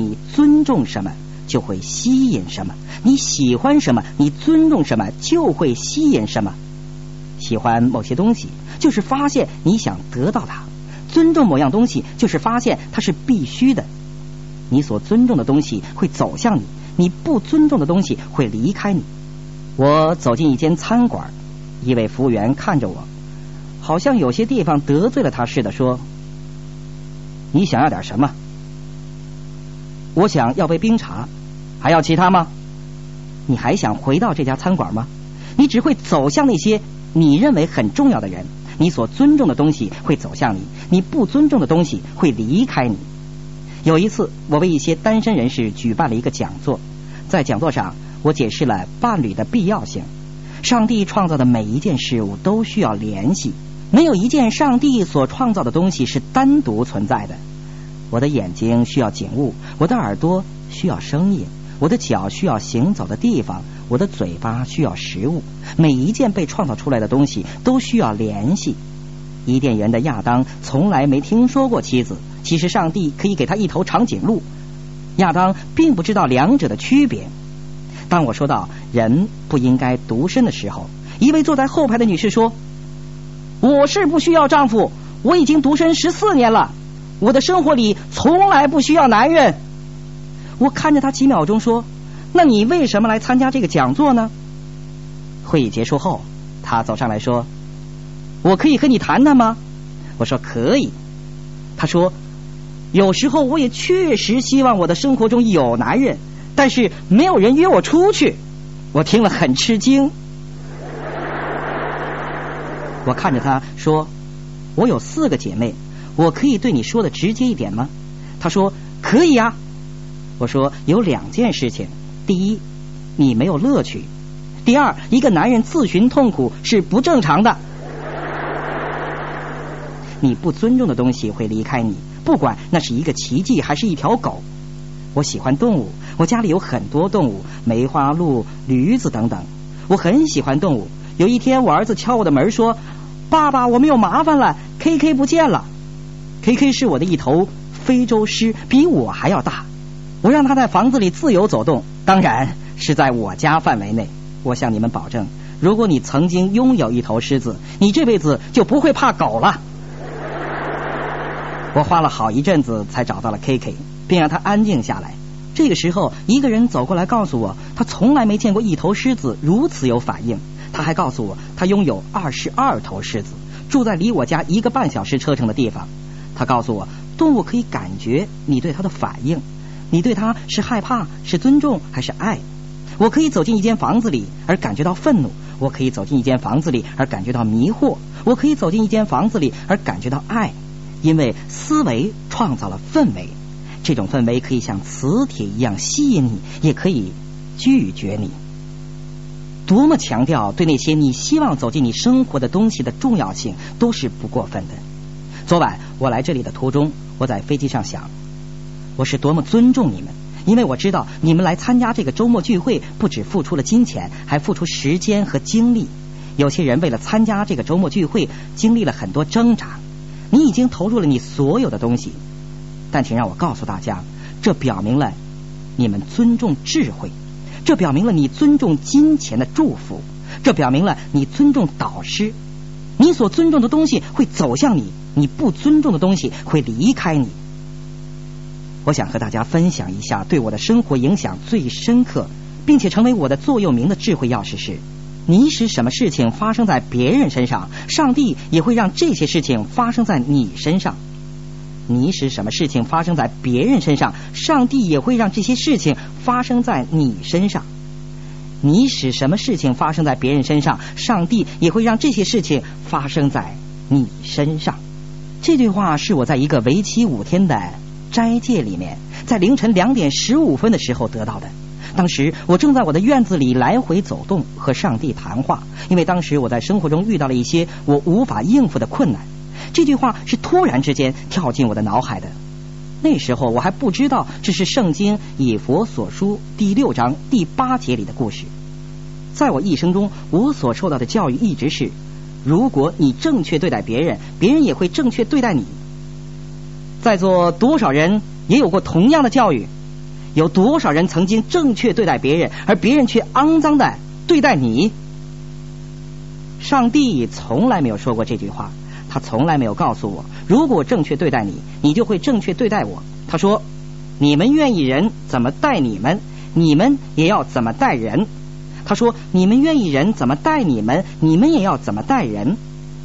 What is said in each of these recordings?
你尊重什么，就会吸引什么；你喜欢什么，你尊重什么，就会吸引什么。喜欢某些东西，就是发现你想得到它；尊重某样东西，就是发现它是必须的。你所尊重的东西会走向你，你不尊重的东西会离开你。我走进一间餐馆，一位服务员看着我，好像有些地方得罪了他似的，说：“你想要点什么？”我想要杯冰茶，还要其他吗？你还想回到这家餐馆吗？你只会走向那些。你认为很重要的人，你所尊重的东西会走向你；你不尊重的东西会离开你。有一次，我为一些单身人士举办了一个讲座，在讲座上，我解释了伴侣的必要性。上帝创造的每一件事物都需要联系，没有一件上帝所创造的东西是单独存在的。我的眼睛需要景物，我的耳朵需要声音，我的脚需要行走的地方。我的嘴巴需要食物，每一件被创造出来的东西都需要联系。伊甸园的亚当从来没听说过妻子，其实上帝可以给他一头长颈鹿。亚当并不知道两者的区别。当我说到人不应该独身的时候，一位坐在后排的女士说：“我是不需要丈夫，我已经独身十四年了，我的生活里从来不需要男人。”我看着他几秒钟说。那你为什么来参加这个讲座呢？会议结束后，他走上来说：“我可以和你谈谈吗？”我说：“可以。”他说：“有时候我也确实希望我的生活中有男人，但是没有人约我出去。”我听了很吃惊。我看着他说：“我有四个姐妹，我可以对你说的直接一点吗？”他说：“可以啊。”我说：“有两件事情。”第一，你没有乐趣；第二，一个男人自寻痛苦是不正常的。你不尊重的东西会离开你，不管那是一个奇迹还是一条狗。我喜欢动物，我家里有很多动物，梅花鹿、驴子等等。我很喜欢动物。有一天，我儿子敲我的门说：“爸爸，我们有麻烦了，K K 不见了。”K K 是我的一头非洲狮，比我还要大。我让他在房子里自由走动，当然是在我家范围内。我向你们保证，如果你曾经拥有一头狮子，你这辈子就不会怕狗了。我花了好一阵子才找到了 K K，并让他安静下来。这个时候，一个人走过来告诉我，他从来没见过一头狮子如此有反应。他还告诉我，他拥有二十二头狮子，住在离我家一个半小时车程的地方。他告诉我，动物可以感觉你对它的反应。你对它是害怕、是尊重还是爱？我可以走进一间房子里而感觉到愤怒，我可以走进一间房子里而感觉到迷惑，我可以走进一间房子里而感觉到爱，因为思维创造了氛围，这种氛围可以像磁铁一样吸引你，也可以拒绝你。多么强调对那些你希望走进你生活的东西的重要性，都是不过分的。昨晚我来这里的途中，我在飞机上想。我是多么尊重你们，因为我知道你们来参加这个周末聚会，不止付出了金钱，还付出时间和精力。有些人为了参加这个周末聚会，经历了很多挣扎。你已经投入了你所有的东西，但请让我告诉大家，这表明了你们尊重智慧，这表明了你尊重金钱的祝福，这表明了你尊重导师。你所尊重的东西会走向你，你不尊重的东西会离开你。我想和大家分享一下对我的生活影响最深刻，并且成为我的座右铭的智慧钥匙是：你使什么事情发生在别人身上，上帝也会让这些事情发生在你身上；你使什么事情发生在别人身上，上帝也会让这些事情发生在你身上；你使什么事情发生在别人身上，上帝也会让这些事情发生在你身上。这句话是我在一个为期五天的。斋戒里面，在凌晨两点十五分的时候得到的。当时我正在我的院子里来回走动，和上帝谈话。因为当时我在生活中遇到了一些我无法应付的困难。这句话是突然之间跳进我的脑海的。那时候我还不知道这是圣经以佛所书第六章第八节里的故事。在我一生中，我所受到的教育一直是：如果你正确对待别人，别人也会正确对待你。在座多少人也有过同样的教育？有多少人曾经正确对待别人，而别人却肮脏的对待你？上帝从来没有说过这句话，他从来没有告诉我，如果正确对待你，你就会正确对待我。他说：“你们愿意人怎么待你们，你们也要怎么待人。”他说：“你们愿意人怎么待你们，你们也要怎么待人。”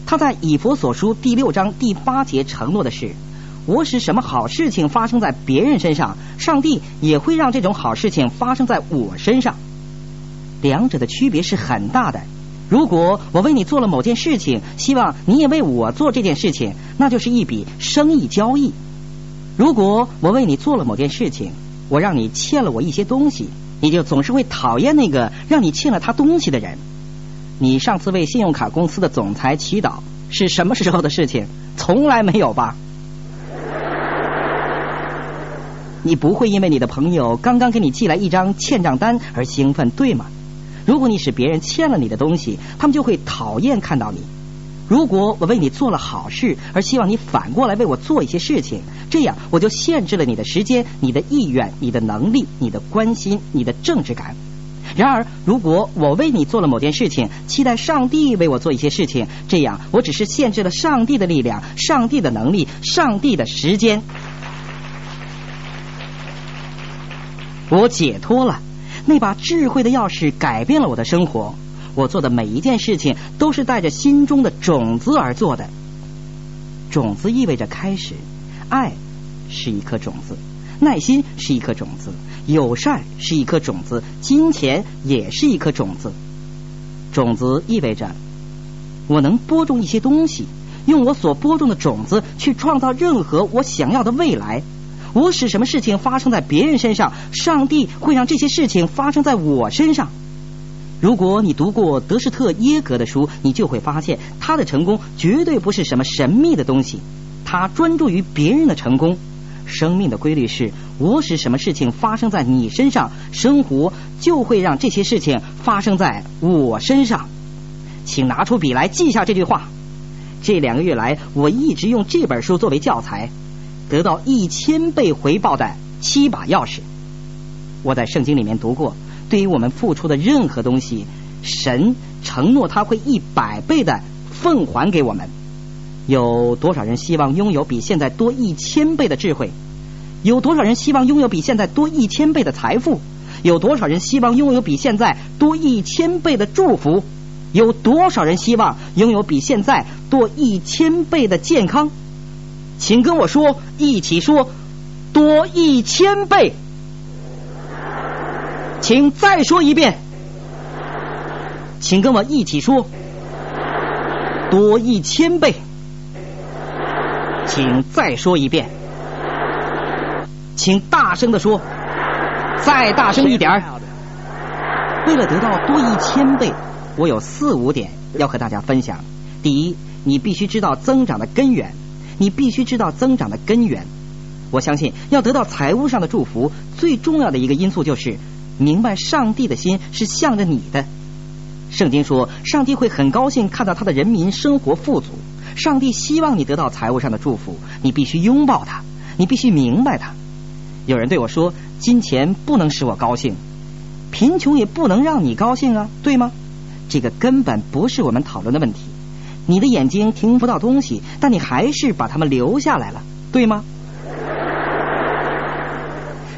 他在以佛所书第六章第八节承诺的是。我使什么好事情发生在别人身上，上帝也会让这种好事情发生在我身上。两者的区别是很大的。如果我为你做了某件事情，希望你也为我做这件事情，那就是一笔生意交易。如果我为你做了某件事情，我让你欠了我一些东西，你就总是会讨厌那个让你欠了他东西的人。你上次为信用卡公司的总裁祈祷是什么时候的事情？从来没有吧？你不会因为你的朋友刚刚给你寄来一张欠账单而兴奋，对吗？如果你使别人欠了你的东西，他们就会讨厌看到你。如果我为你做了好事，而希望你反过来为我做一些事情，这样我就限制了你的时间、你的意愿、你的能力、你的关心、你的政治感。然而，如果我为你做了某件事情，期待上帝为我做一些事情，这样我只是限制了上帝的力量、上帝的能力、上帝的时间。我解脱了，那把智慧的钥匙改变了我的生活。我做的每一件事情都是带着心中的种子而做的。种子意味着开始，爱是一颗种子，耐心是一颗种子，友善是一颗种子，金钱也是一颗种子。种子意味着我能播种一些东西，用我所播种的种子去创造任何我想要的未来。我使什么事情发生在别人身上，上帝会让这些事情发生在我身上。如果你读过德士特耶格的书，你就会发现他的成功绝对不是什么神秘的东西，他专注于别人的成功。生命的规律是：我使什么事情发生在你身上，生活就会让这些事情发生在我身上。请拿出笔来记下这句话。这两个月来，我一直用这本书作为教材。得到一千倍回报的七把钥匙，我在圣经里面读过。对于我们付出的任何东西，神承诺他会一百倍的奉还给我们。有多少人希望拥有比现在多一千倍的智慧？有多少人希望拥有比现在多一千倍的财富？有多少人希望拥有比现在多一千倍的祝福？有多少人希望拥有比现在多一千倍的健康？请跟我说，一起说，多一千倍。请再说一遍，请跟我一起说，多一千倍。请再说一遍，请大声的说，再大声一点儿。为了得到多一千倍，我有四五点要和大家分享。第一，你必须知道增长的根源。你必须知道增长的根源。我相信，要得到财务上的祝福，最重要的一个因素就是明白上帝的心是向着你的。圣经说，上帝会很高兴看到他的人民生活富足。上帝希望你得到财务上的祝福，你必须拥抱他，你必须明白他。有人对我说，金钱不能使我高兴，贫穷也不能让你高兴啊，对吗？这个根本不是我们讨论的问题。你的眼睛听不到东西，但你还是把它们留下来了，对吗？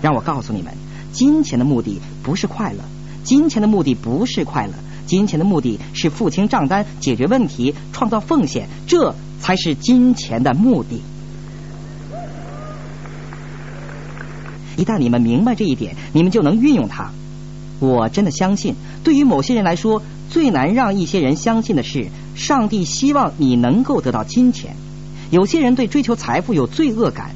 让我告诉你们，金钱的目的不是快乐，金钱的目的不是快乐，金钱的目的是付清账单、解决问题、创造奉献，这才是金钱的目的。一旦你们明白这一点，你们就能运用它。我真的相信，对于某些人来说，最难让一些人相信的是。上帝希望你能够得到金钱。有些人对追求财富有罪恶感。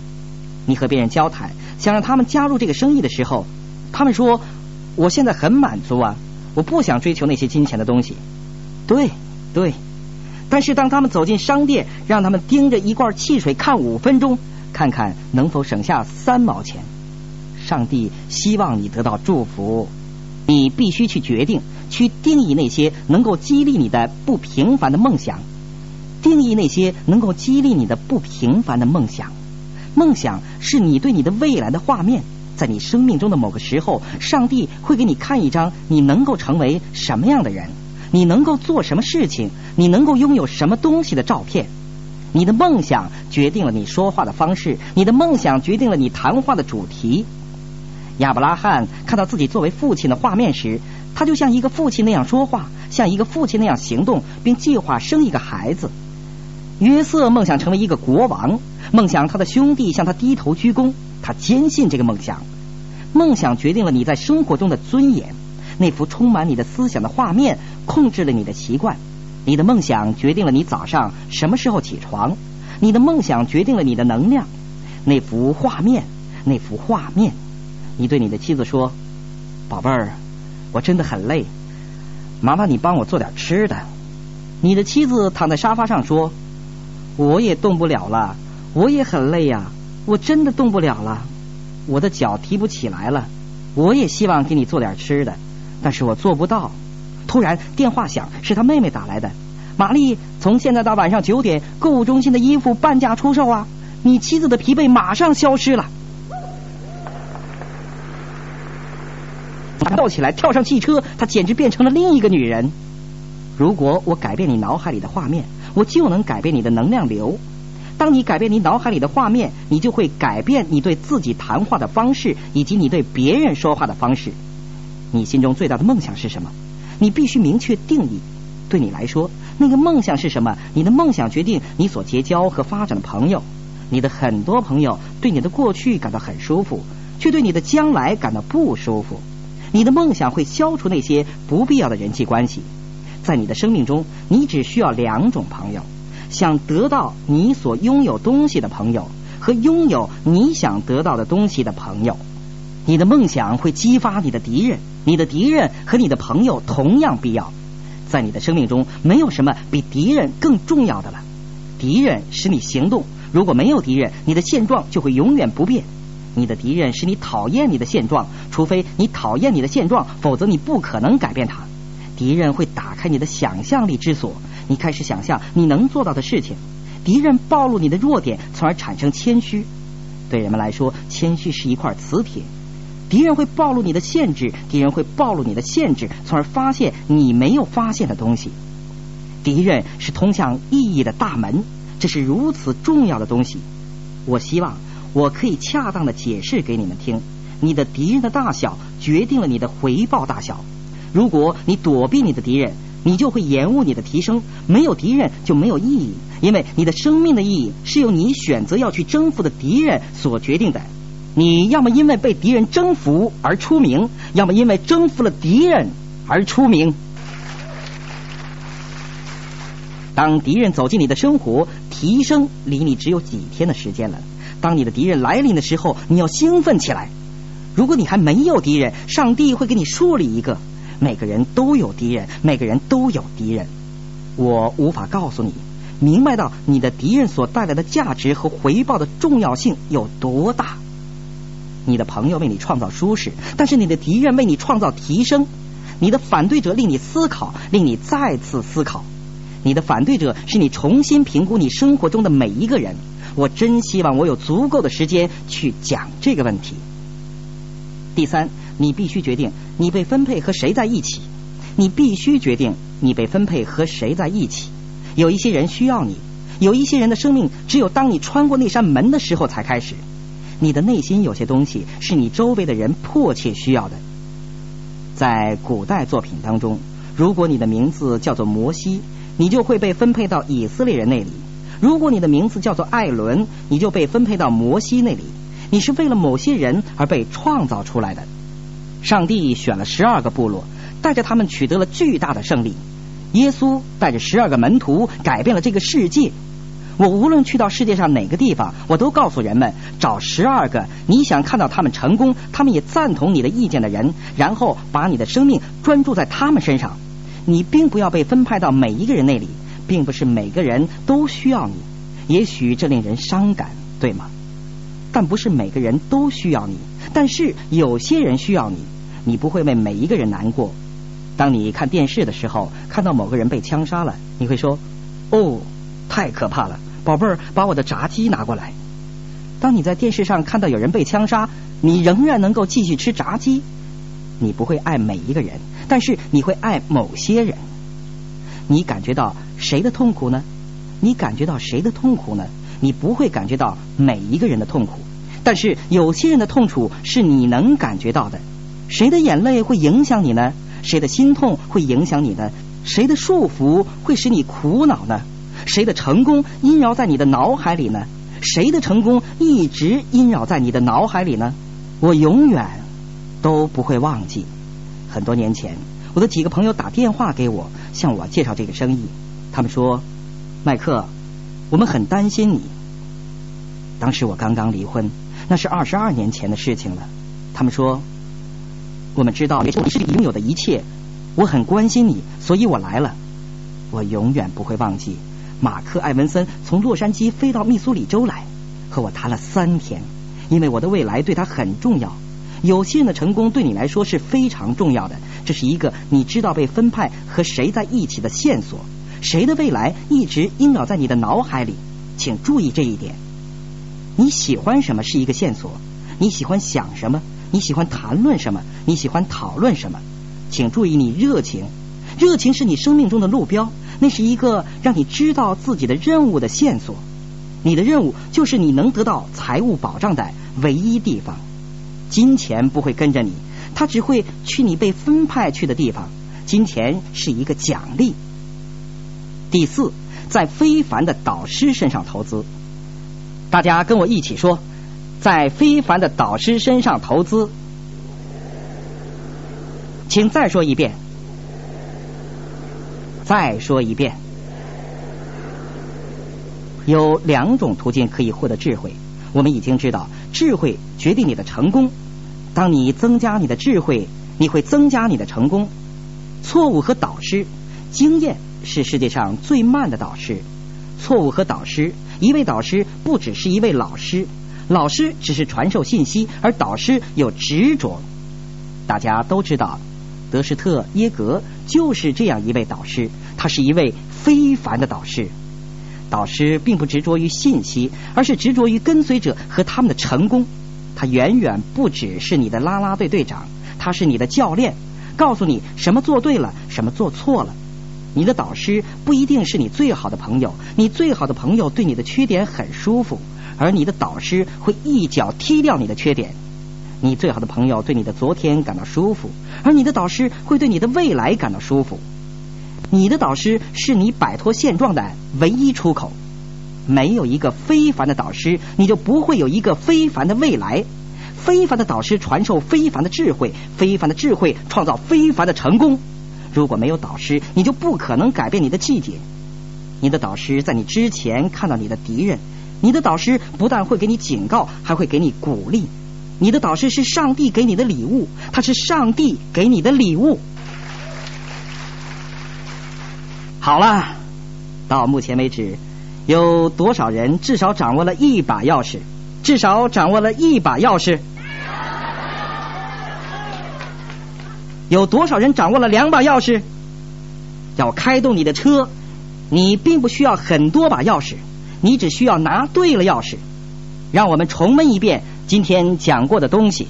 你和别人交谈，想让他们加入这个生意的时候，他们说：“我现在很满足啊，我不想追求那些金钱的东西。”对，对。但是当他们走进商店，让他们盯着一罐汽水看五分钟，看看能否省下三毛钱。上帝希望你得到祝福，你必须去决定。去定义那些能够激励你的不平凡的梦想，定义那些能够激励你的不平凡的梦想。梦想是你对你的未来的画面，在你生命中的某个时候，上帝会给你看一张你能够成为什么样的人，你能够做什么事情，你能够拥有什么东西的照片。你的梦想决定了你说话的方式，你的梦想决定了你谈话的主题。亚伯拉罕看到自己作为父亲的画面时，他就像一个父亲那样说话，像一个父亲那样行动，并计划生一个孩子。约瑟梦想成为一个国王，梦想他的兄弟向他低头鞠躬，他坚信这个梦想。梦想决定了你在生活中的尊严，那幅充满你的思想的画面控制了你的习惯。你的梦想决定了你早上什么时候起床，你的梦想决定了你的能量。那幅画面，那幅画面。你对你的妻子说：“宝贝儿，我真的很累，麻烦你帮我做点吃的。”你的妻子躺在沙发上说：“我也动不了了，我也很累呀，我真的动不了了，我的脚提不起来了。我也希望给你做点吃的，但是我做不到。”突然电话响，是他妹妹打来的。玛丽，从现在到晚上九点，购物中心的衣服半价出售啊！你妻子的疲惫马上消失了。跳起来，跳上汽车，她简直变成了另一个女人。如果我改变你脑海里的画面，我就能改变你的能量流。当你改变你脑海里的画面，你就会改变你对自己谈话的方式，以及你对别人说话的方式。你心中最大的梦想是什么？你必须明确定义。对你来说，那个梦想是什么？你的梦想决定你所结交和发展的朋友。你的很多朋友对你的过去感到很舒服，却对你的将来感到不舒服。你的梦想会消除那些不必要的人际关系，在你的生命中，你只需要两种朋友：想得到你所拥有东西的朋友，和拥有你想得到的东西的朋友。你的梦想会激发你的敌人，你的敌人和你的朋友同样必要。在你的生命中，没有什么比敌人更重要的了。敌人使你行动，如果没有敌人，你的现状就会永远不变。你的敌人使你讨厌你的现状，除非你讨厌你的现状，否则你不可能改变它。敌人会打开你的想象力之锁，你开始想象你能做到的事情。敌人暴露你的弱点，从而产生谦虚。对人们来说，谦虚是一块磁铁。敌人会暴露你的限制，敌人会暴露你的限制，从而发现你没有发现的东西。敌人是通向意义的大门，这是如此重要的东西。我希望。我可以恰当的解释给你们听，你的敌人的大小决定了你的回报大小。如果你躲避你的敌人，你就会延误你的提升。没有敌人就没有意义，因为你的生命的意义是由你选择要去征服的敌人所决定的。你要么因为被敌人征服而出名，要么因为征服了敌人而出名。当敌人走进你的生活，提升离你只有几天的时间了。当你的敌人来临的时候，你要兴奋起来。如果你还没有敌人，上帝会给你树立一个。每个人都有敌人，每个人都有敌人。我无法告诉你，明白到你的敌人所带来的价值和回报的重要性有多大。你的朋友为你创造舒适，但是你的敌人为你创造提升。你的反对者令你思考，令你再次思考。你的反对者是你重新评估你生活中的每一个人。我真希望我有足够的时间去讲这个问题。第三，你必须决定你被分配和谁在一起。你必须决定你被分配和谁在一起。有一些人需要你，有一些人的生命只有当你穿过那扇门的时候才开始。你的内心有些东西是你周围的人迫切需要的。在古代作品当中，如果你的名字叫做摩西，你就会被分配到以色列人那里。如果你的名字叫做艾伦，你就被分配到摩西那里。你是为了某些人而被创造出来的。上帝选了十二个部落，带着他们取得了巨大的胜利。耶稣带着十二个门徒改变了这个世界。我无论去到世界上哪个地方，我都告诉人们找十二个你想看到他们成功，他们也赞同你的意见的人，然后把你的生命专注在他们身上。你并不要被分派到每一个人那里。并不是每个人都需要你，也许这令人伤感，对吗？但不是每个人都需要你，但是有些人需要你，你不会为每一个人难过。当你看电视的时候，看到某个人被枪杀了，你会说：“哦，太可怕了，宝贝儿，把我的炸鸡拿过来。”当你在电视上看到有人被枪杀，你仍然能够继续吃炸鸡。你不会爱每一个人，但是你会爱某些人。你感觉到谁的痛苦呢？你感觉到谁的痛苦呢？你不会感觉到每一个人的痛苦，但是有些人的痛楚是你能感觉到的。谁的眼泪会影响你呢？谁的心痛会影响你呢？谁的束缚会使你苦恼呢？谁的成功萦绕在你的脑海里呢？谁的成功一直萦绕在你的脑海里呢？我永远都不会忘记。很多年前，我的几个朋友打电话给我，向我介绍这个生意。他们说：“麦克，我们很担心你。”当时我刚刚离婚，那是二十二年前的事情了。他们说：“我们知道你是拥有的一切，我很关心你，所以我来了。”我永远不会忘记。马克·艾文森从洛杉矶飞到密苏里州来，和我谈了三天，因为我的未来对他很重要。有些人的成功对你来说是非常重要的，这是一个你知道被分派和谁在一起的线索。谁的未来一直萦绕在你的脑海里，请注意这一点。你喜欢什么是一个线索，你喜欢想什么，你喜欢谈论什么，你喜欢讨论什么，请注意你热情，热情是你生命中的路标。那是一个让你知道自己的任务的线索。你的任务就是你能得到财务保障的唯一地方。金钱不会跟着你，它只会去你被分派去的地方。金钱是一个奖励。第四，在非凡的导师身上投资。大家跟我一起说，在非凡的导师身上投资。请再说一遍。再说一遍，有两种途径可以获得智慧。我们已经知道，智慧决定你的成功。当你增加你的智慧，你会增加你的成功。错误和导师，经验是世界上最慢的导师。错误和导师，一位导师不只是一位老师，老师只是传授信息，而导师有执着。大家都知道。德施特耶格就是这样一位导师，他是一位非凡的导师。导师并不执着于信息，而是执着于跟随者和他们的成功。他远远不只是你的啦啦队队长，他是你的教练，告诉你什么做对了，什么做错了。你的导师不一定是你最好的朋友，你最好的朋友对你的缺点很舒服，而你的导师会一脚踢掉你的缺点。你最好的朋友对你的昨天感到舒服，而你的导师会对你的未来感到舒服。你的导师是你摆脱现状的唯一出口。没有一个非凡的导师，你就不会有一个非凡的未来。非凡的导师传授非凡的智慧，非凡的智慧创造非凡的成功。如果没有导师，你就不可能改变你的季节。你的导师在你之前看到你的敌人，你的导师不但会给你警告，还会给你鼓励。你的导师是上帝给你的礼物，他是上帝给你的礼物。好了，到目前为止，有多少人至少掌握了一把钥匙？至少掌握了一把钥匙。有多少人掌握了两把钥匙？要开动你的车，你并不需要很多把钥匙，你只需要拿对了钥匙。让我们重温一遍。今天讲过的东西，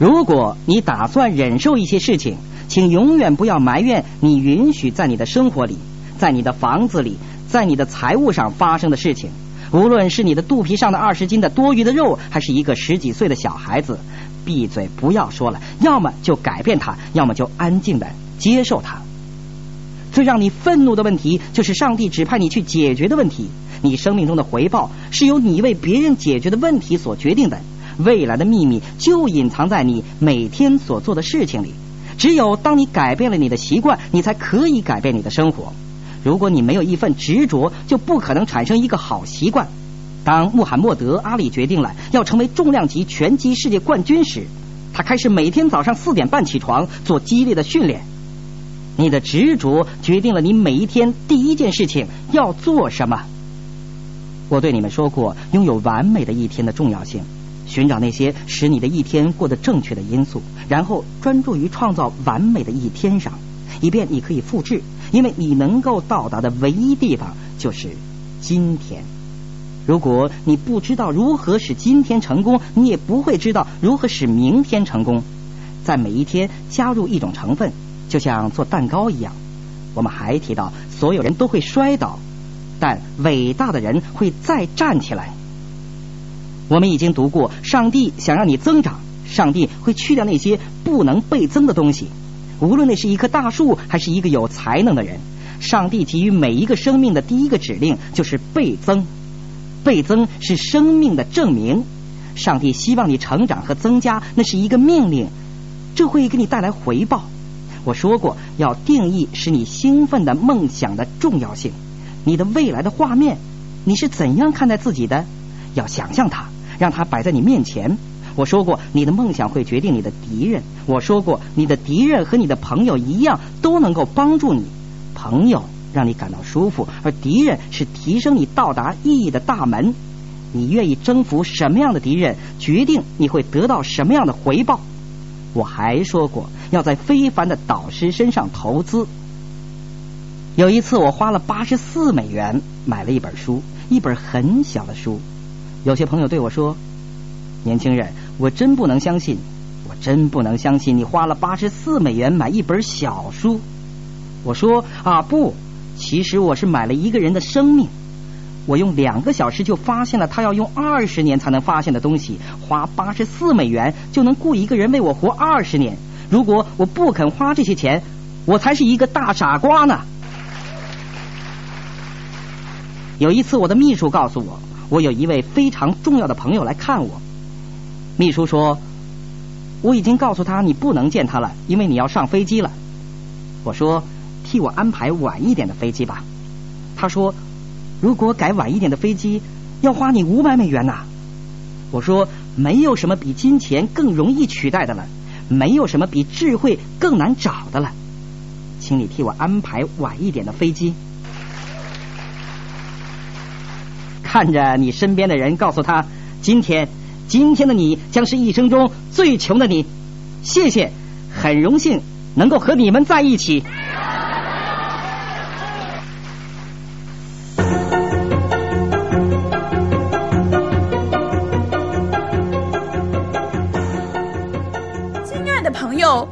如果你打算忍受一些事情，请永远不要埋怨你允许在你的生活里、在你的房子里、在你的财务上发生的事情。无论是你的肚皮上的二十斤的多余的肉，还是一个十几岁的小孩子，闭嘴不要说了，要么就改变它，要么就安静的接受它。最让你愤怒的问题，就是上帝指派你去解决的问题。你生命中的回报是由你为别人解决的问题所决定的。未来的秘密就隐藏在你每天所做的事情里。只有当你改变了你的习惯，你才可以改变你的生活。如果你没有一份执着，就不可能产生一个好习惯。当穆罕默德·阿里决定了要成为重量级拳击世界冠军时，他开始每天早上四点半起床做激烈的训练。你的执着决定了你每一天第一件事情要做什么。我对你们说过，拥有完美的一天的重要性。寻找那些使你的一天过得正确的因素，然后专注于创造完美的一天上，以便你可以复制。因为你能够到达的唯一地方就是今天。如果你不知道如何使今天成功，你也不会知道如何使明天成功。在每一天加入一种成分，就像做蛋糕一样。我们还提到，所有人都会摔倒，但伟大的人会再站起来。我们已经读过，上帝想让你增长，上帝会去掉那些不能倍增的东西，无论那是一棵大树，还是一个有才能的人。上帝给予每一个生命的第一个指令就是倍增，倍增是生命的证明。上帝希望你成长和增加，那是一个命令，这会给你带来回报。我说过，要定义使你兴奋的梦想的重要性。你的未来的画面，你是怎样看待自己的？要想象它。让它摆在你面前。我说过，你的梦想会决定你的敌人。我说过，你的敌人和你的朋友一样，都能够帮助你。朋友让你感到舒服，而敌人是提升你到达意义的大门。你愿意征服什么样的敌人，决定你会得到什么样的回报。我还说过，要在非凡的导师身上投资。有一次，我花了八十四美元买了一本书，一本很小的书。有些朋友对我说：“年轻人，我真不能相信，我真不能相信你花了八十四美元买一本小书。”我说：“啊，不，其实我是买了一个人的生命。我用两个小时就发现了他要用二十年才能发现的东西，花八十四美元就能雇一个人为我活二十年。如果我不肯花这些钱，我才是一个大傻瓜呢。”有一次，我的秘书告诉我。我有一位非常重要的朋友来看我。秘书说：“我已经告诉他你不能见他了，因为你要上飞机了。”我说：“替我安排晚一点的飞机吧。”他说：“如果改晚一点的飞机，要花你五百美元呐。”我说：“没有什么比金钱更容易取代的了，没有什么比智慧更难找的了，请你替我安排晚一点的飞机。”看着你身边的人，告诉他：今天，今天的你将是一生中最穷的你。谢谢，很荣幸能够和你们在一起。